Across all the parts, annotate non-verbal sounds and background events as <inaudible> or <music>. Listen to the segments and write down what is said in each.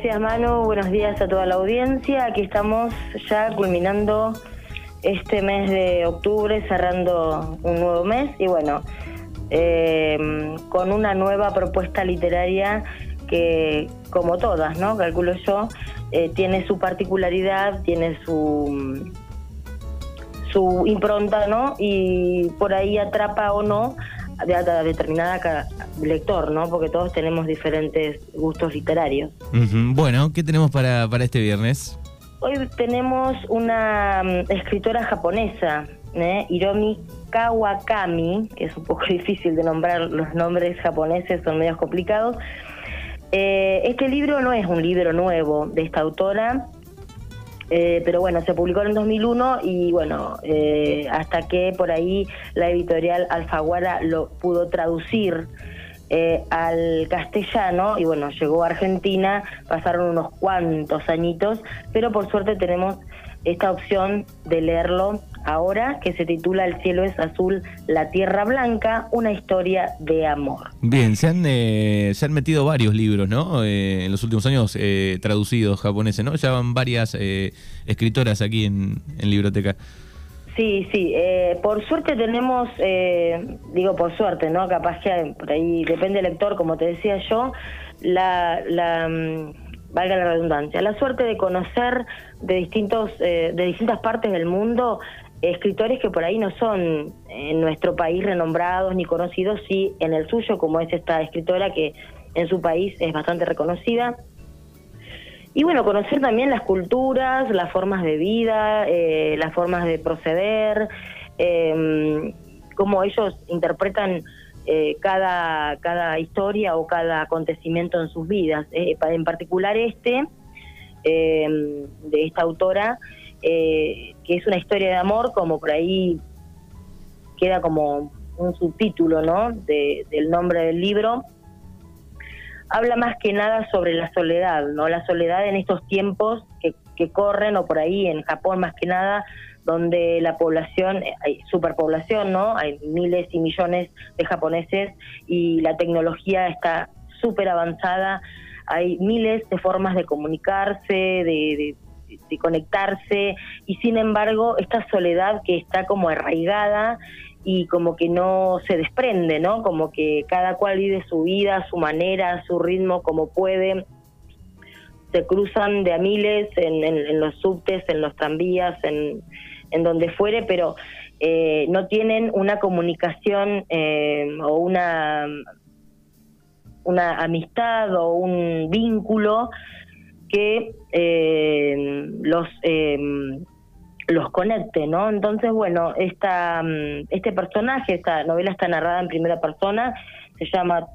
Gracias Manu, buenos días a toda la audiencia. Aquí estamos ya culminando este mes de octubre, cerrando un nuevo mes y bueno, eh, con una nueva propuesta literaria que, como todas, ¿no? Calculo yo, eh, tiene su particularidad, tiene su su impronta, ¿no? Y por ahí atrapa o no a determinada lector, ¿no? Porque todos tenemos diferentes gustos literarios. Bueno, ¿qué tenemos para, para este viernes? Hoy tenemos una mm, escritora japonesa, ¿eh? Hiromi Kawakami, que es un poco <laughs> difícil de nombrar, los nombres japoneses son medios complicados. Eh, este libro no es un libro nuevo de esta autora, eh, pero bueno, se publicó en 2001 y bueno, eh, hasta que por ahí la editorial Alfaguara lo pudo traducir eh, al castellano y bueno, llegó a Argentina, pasaron unos cuantos añitos, pero por suerte tenemos esta opción de leerlo ahora, que se titula El cielo es azul, la tierra blanca, una historia de amor. Bien, se han, eh, se han metido varios libros, ¿no? Eh, en los últimos años eh, traducidos japoneses, ¿no? Ya van varias escritoras aquí en, en Libroteca. Sí, sí, por suerte tenemos, digo por suerte, ¿no? Capaz que por ahí depende del lector, como te decía yo, la, la mm, valga la redundancia, la suerte de conocer de distintos, de distintas partes del mundo escritores que por ahí no son en nuestro país renombrados ni conocidos, sí en el suyo, como es esta escritora que en su país es bastante reconocida. Y bueno, conocer también las culturas, las formas de vida, eh, las formas de proceder, eh, cómo ellos interpretan eh, cada, cada historia o cada acontecimiento en sus vidas. Eh, en particular este, de esta autora, eh, que es una historia de amor, como por ahí queda como un subtítulo ¿no? del nombre del libro, habla más que nada sobre la soledad, ¿no? La soledad en estos tiempos que, que corren, o por ahí en Japón más que nada, donde la población, hay superpoblación, ¿no? Hay miles y millones de japoneses y la tecnología está súper avanzada, hay miles de formas de comunicarse, de, de conectarse y sin embargo esta soledad que está como arraigada y como que no se desprende, ¿no? Como que cada cual vive su vida, su manera, su ritmo, como puede. Se cruzan de a miles en, los subtes, en los tranvías, en, en donde fuere, pero eh, no tienen una comunicación eh, o una, una amistad o un vínculo que eh, los eh, los conecte, ¿no? Entonces, bueno, esta, mm, este personaje, esta novela está narrada en primera persona, se llama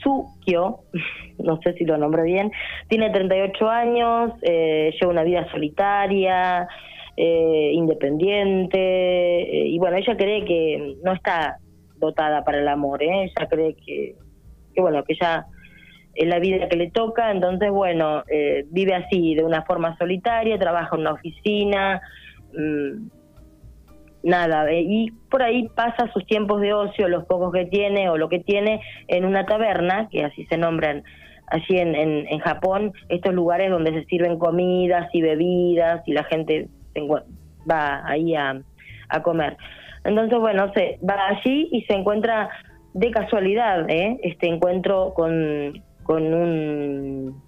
Tsukyo, <laughs> no sé si lo nombré bien, tiene 38 años, eh, lleva una vida solitaria, eh, independiente, y bueno, ella cree que no está dotada para el amor, ¿eh? ella cree que, que bueno, que ya es la vida que le toca, entonces bueno, eh, vive así, de una forma solitaria, trabaja en una oficina, mm, nada, eh, y por ahí pasa sus tiempos de ocio, los pocos que tiene o lo que tiene, en una taberna, que así se nombran allí en, en, Japón, estos lugares donde se sirven comidas y bebidas y la gente va ahí a, a comer. Entonces, bueno, se va allí y se encuentra de casualidad ¿eh? este encuentro con, con un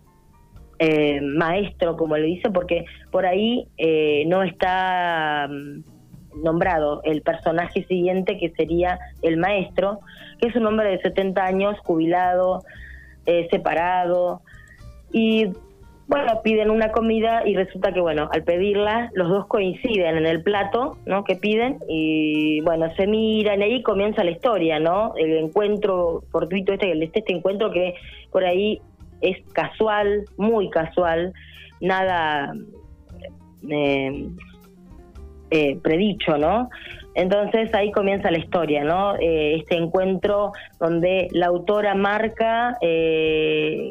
eh, maestro, como le dice, porque por ahí eh, no está mm, nombrado el personaje siguiente, que sería el maestro, que es un hombre de 70 años, jubilado, eh, separado, y bueno, piden una comida y resulta que, bueno, al pedirla, los dos coinciden en el plato, ¿no? Que piden y, bueno, se miran y ahí comienza la historia, ¿no? El encuentro fortuito este, este, este encuentro que por ahí es casual, muy casual, nada eh, eh, predicho, ¿no? Entonces ahí comienza la historia, ¿no? Eh, este encuentro donde la autora marca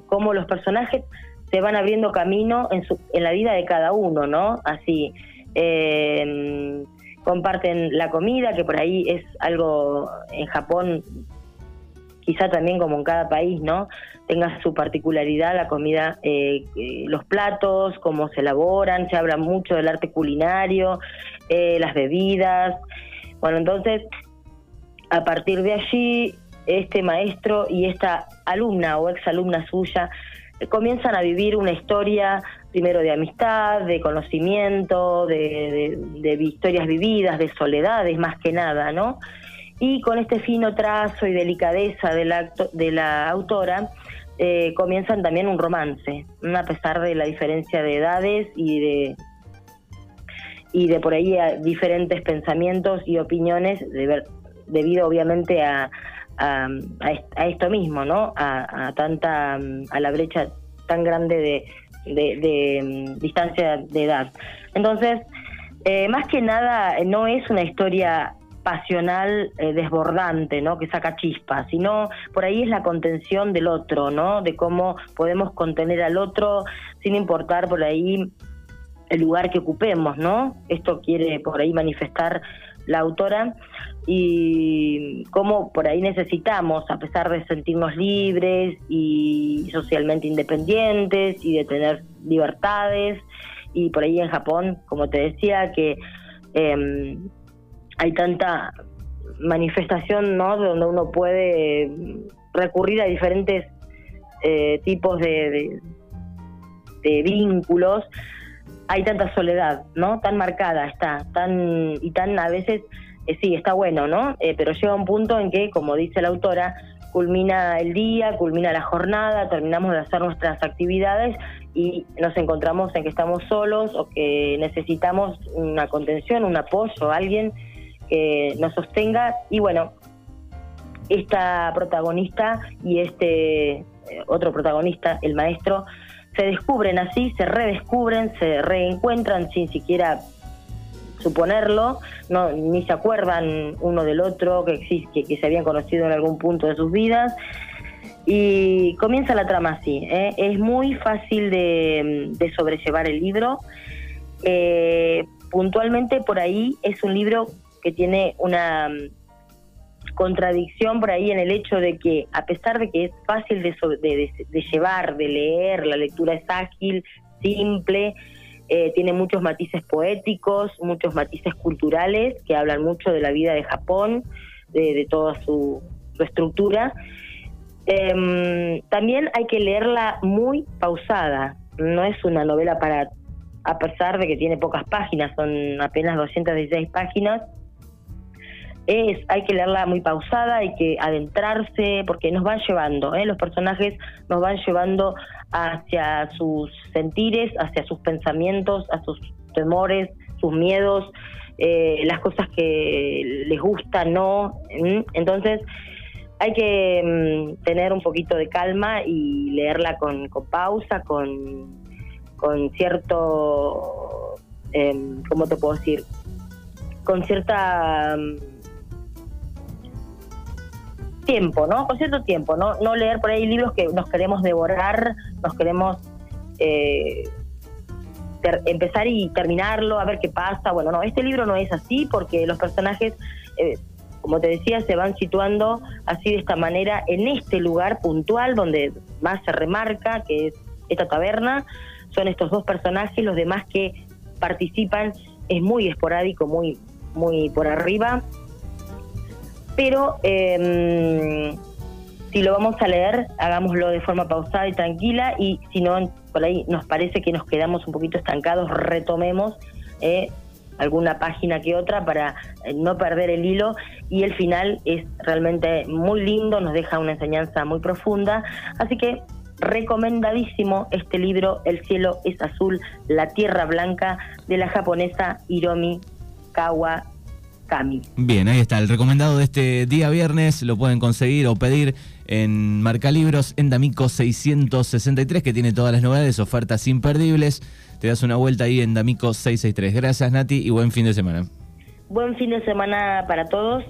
cómo los personajes se van abriendo camino en, su, en la vida de cada uno, ¿no? Así, eh, comparten la comida, que por ahí es algo en Japón quizá también como en cada país, ¿no? Tenga su particularidad la comida, eh, eh, los platos, cómo se elaboran, se habla mucho del arte culinario, eh, las bebidas. Bueno, entonces, a partir de allí, este maestro y esta alumna o exalumna suya comienzan a vivir una historia primero de amistad, de conocimiento, de, de, historias vividas, de soledades más que nada, ¿no? Y con este fino trazo y delicadeza de la, de la autora, eh, comienzan también un romance, a pesar de la diferencia de edades y de y de por ahí diferentes pensamientos y opiniones de debido obviamente a, a, esto mismo, ¿no? A, tanta a la brecha tan grande de, de, mm, distancia de edad. Entonces, eh, más que nada, no es una historia pasional eh, desbordante, ¿no? Que saca chispas, sino por ahí es la contención del otro, ¿no? De cómo podemos contener al otro sin importar por ahí el lugar que ocupemos, ¿no? Esto quiere por ahí manifestar la autora y cómo por ahí necesitamos, a pesar de sentirnos libres y socialmente independientes y de tener libertades, y por ahí en Japón, como te decía, que eh, hay tanta manifestación, ¿no? Donde uno puede recurrir a diferentes eh, tipos de, de, vínculos, hay tanta soledad, ¿no? Tan marcada está, tan y tan a veces eh, sí está bueno, ¿no? Eh, pero llega un punto en que, como dice la autora, culmina el día, culmina la jornada, terminamos de hacer nuestras actividades y nos encontramos en que estamos solos o que necesitamos una contención, un apoyo, alguien que nos sostenga y bueno, esta protagonista y este eh, otro protagonista, el maestro, se descubren así, se redescubren, se reencuentran sin siquiera suponerlo, no, ni se acuerdan uno del otro, que, existe, que se habían conocido en algún punto de sus vidas. Y comienza la trama así. ¿eh? Es muy fácil de, sobrellevar el libro. Eh, puntualmente por ahí es un libro que tiene una mm, contradicción por ahí en el hecho de que a pesar de que es fácil de, llevar, de leer, la lectura es ágil, simple, eh, tiene muchos matices poéticos, muchos matices culturales que hablan mucho de la vida de Japón, de, toda su, estructura. Em, también hay que leerla muy pausada, no es una novela para, a pesar de que tiene pocas páginas, son apenas 216 páginas, es, hay que leerla muy pausada, hay que adentrarse, porque nos van llevando, ¿eh? los personajes nos van llevando hacia sus sentires, hacia sus pensamientos, a sus temores, sus miedos, eh, las cosas que les gustan, no. Entonces, hay que mm, tener un poquito de calma y leerla con, pausa, con, con cierto, eh, ¿cómo te puedo decir? Con cierta mm, tiempo, ¿no? Con cierto tiempo, ¿no? No leer por ahí libros que nos queremos devorar, nos queremos eh, empezar y terminarlo, a ver qué pasa. Bueno, no, este libro no es así porque los personajes, eh, como te decía, se van situando así de esta manera en este lugar puntual donde más se remarca, que es esta taberna. Son estos dos personajes, los demás que participan es muy esporádico, muy, muy por arriba pero em, si lo vamos a leer, hagámoslo de forma pausada y tranquila y si no, por ahí nos parece que nos quedamos un poquito estancados, retomemos eh, alguna página que otra para eh, no perder el hilo y el final es realmente muy lindo, nos deja una enseñanza muy profunda, así que recomendadísimo este libro El cielo es azul, la tierra blanca de la japonesa Hiromi Kawa Bien, ahí está. El recomendado de este día viernes lo pueden conseguir o pedir en Marcalibros en D'Amico 663, que tiene todas las novedades, ofertas imperdibles. Te das una vuelta ahí en D'Amico 663. Gracias, Nati, y buen fin de semana. Buen fin de semana para todos.